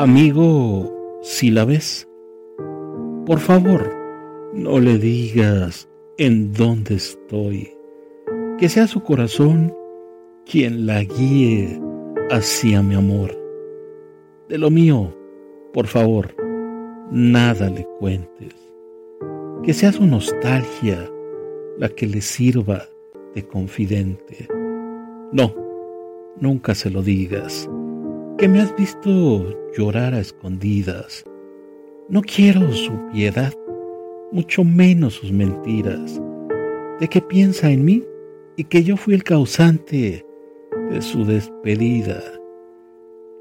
Amigo, si la ves, por favor, no le digas en dónde estoy. Que sea su corazón quien la guíe hacia mi amor. De lo mío, por favor, nada le cuentes. Que sea su nostalgia la que le sirva de confidente. No, nunca se lo digas que me has visto llorar a escondidas. No quiero su piedad, mucho menos sus mentiras, de que piensa en mí y que yo fui el causante de su despedida.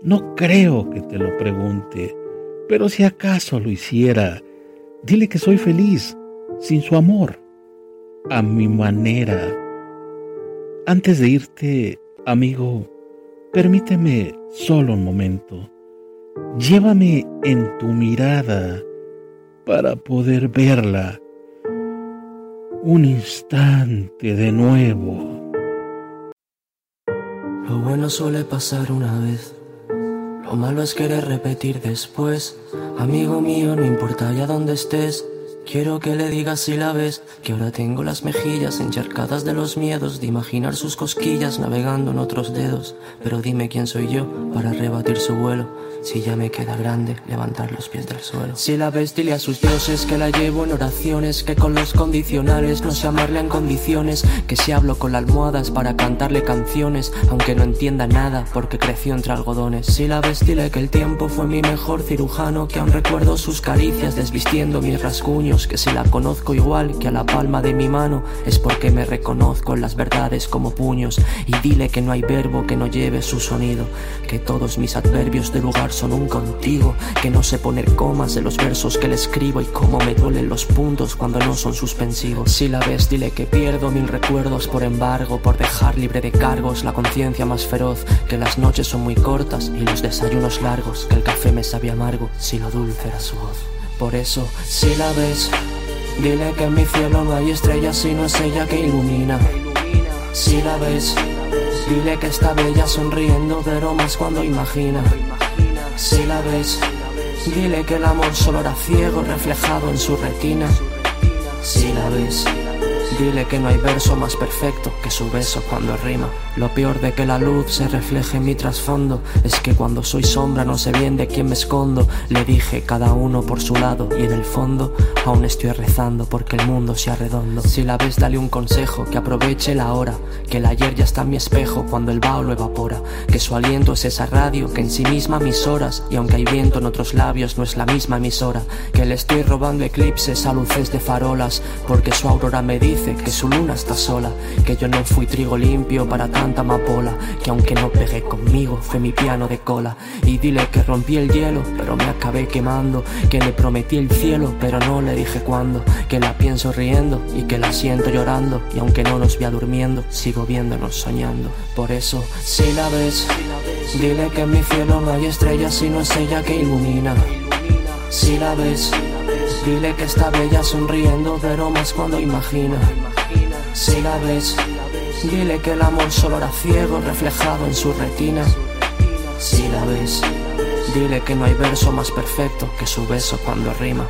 No creo que te lo pregunte, pero si acaso lo hiciera, dile que soy feliz sin su amor, a mi manera. Antes de irte, amigo, Permíteme solo un momento. Llévame en tu mirada para poder verla un instante de nuevo. Lo bueno suele pasar una vez. Lo malo es querer repetir después. Amigo mío, no importa ya dónde estés. Quiero que le digas si la ves, que ahora tengo las mejillas encharcadas de los miedos de imaginar sus cosquillas navegando en otros dedos. Pero dime quién soy yo para rebatir su vuelo. Si ya me queda grande levantar los pies del suelo. Si la dile a sus dioses que la llevo en oraciones, que con los condicionales no sé amarle en condiciones, que si hablo con la almohada es para cantarle canciones, aunque no entienda nada porque creció entre algodones. Si la dile que el tiempo fue mi mejor cirujano, que aún recuerdo sus caricias desvistiendo mis rasguños que si la conozco igual que a la palma de mi mano es porque me reconozco en las verdades como puños y dile que no hay verbo que no lleve su sonido, que todos mis adverbios de lugar son un contigo, que no sé poner comas en los versos que le escribo y cómo me duelen los puntos cuando no son suspensivos. Si la ves dile que pierdo mil recuerdos por embargo, por dejar libre de cargos la conciencia más feroz, que las noches son muy cortas y los desayunos largos, que el café me sabe amargo si lo dulce era su voz. Por eso, si la ves, dile que en mi cielo no hay estrellas si no es ella que ilumina. Si la ves, dile que está bella sonriendo, pero más cuando imagina. Si la ves, dile que el amor solo era ciego reflejado en su retina. Si la ves, Dile que no hay verso más perfecto que su beso cuando rima. Lo peor de que la luz se refleje en mi trasfondo es que cuando soy sombra no sé bien de quién me escondo. Le dije cada uno por su lado y en el fondo aún estoy rezando porque el mundo sea redondo. Si la ves dale un consejo, que aproveche la hora, que el ayer ya está en mi espejo cuando el vaho lo evapora, que su aliento es esa radio que en sí misma mis horas y aunque hay viento en otros labios no es la misma emisora, que le estoy robando eclipses a luces de farolas porque su aurora me que su luna está sola, que yo no fui trigo limpio para tanta amapola, que aunque no pegué conmigo fue mi piano de cola. Y dile que rompí el hielo, pero me acabé quemando, que le prometí el cielo, pero no le dije cuándo, que la pienso riendo y que la siento llorando, y aunque no nos vea durmiendo, sigo viéndonos soñando. Por eso, si la ves, dile que en mi cielo no hay estrellas, sino es ella que ilumina. Si la ves, Dile que está bella sonriendo, pero más cuando imagina. Si la ves, dile que el amor solo era ciego, reflejado en su retina. Si la ves, dile que no hay verso más perfecto que su beso cuando rima.